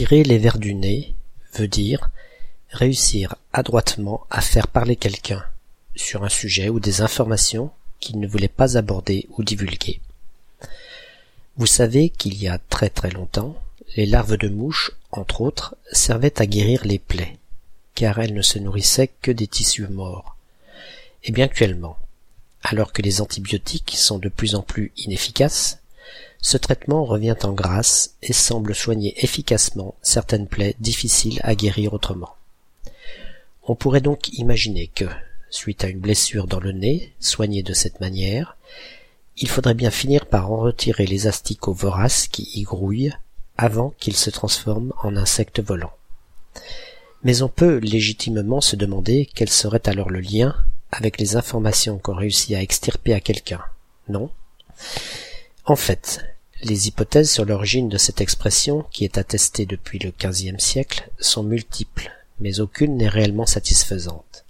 Retirer les vers du nez veut dire réussir adroitement à faire parler quelqu'un sur un sujet ou des informations qu'il ne voulait pas aborder ou divulguer. Vous savez qu'il y a très très longtemps, les larves de mouches, entre autres, servaient à guérir les plaies, car elles ne se nourrissaient que des tissus morts. Et bien actuellement, alors que les antibiotiques sont de plus en plus inefficaces, ce traitement revient en grâce et semble soigner efficacement certaines plaies difficiles à guérir autrement. On pourrait donc imaginer que, suite à une blessure dans le nez, soignée de cette manière, il faudrait bien finir par en retirer les asticots voraces qui y grouillent avant qu'ils se transforment en insectes volants. Mais on peut légitimement se demander quel serait alors le lien avec les informations qu'on réussit à extirper à quelqu'un, non? En fait, les hypothèses sur l'origine de cette expression, qui est attestée depuis le XVe siècle, sont multiples, mais aucune n'est réellement satisfaisante.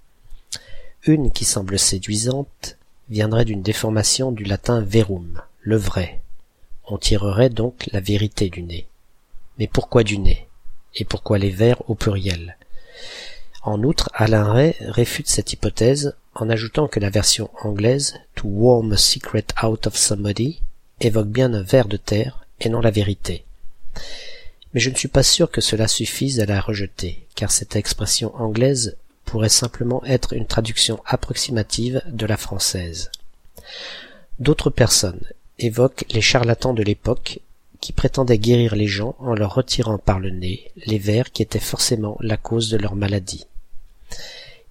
Une qui semble séduisante viendrait d'une déformation du latin verum, le vrai. On tirerait donc la vérité du nez. Mais pourquoi du nez? Et pourquoi les vers au pluriel? En outre, Alain Ray réfute cette hypothèse en ajoutant que la version anglaise to worm a secret out of somebody évoque bien un ver de terre et non la vérité. Mais je ne suis pas sûr que cela suffise à la rejeter, car cette expression anglaise pourrait simplement être une traduction approximative de la française. D'autres personnes évoquent les charlatans de l'époque qui prétendaient guérir les gens en leur retirant par le nez les vers qui étaient forcément la cause de leur maladie.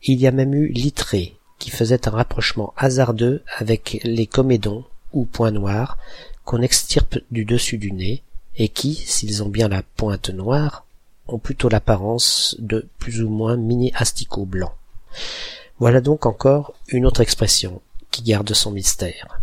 Il y a même eu Littré qui faisait un rapprochement hasardeux avec les comédons ou points noirs qu'on extirpe du dessus du nez et qui, s'ils ont bien la pointe noire, ont plutôt l'apparence de plus ou moins mini-asticots blancs. Voilà donc encore une autre expression qui garde son mystère.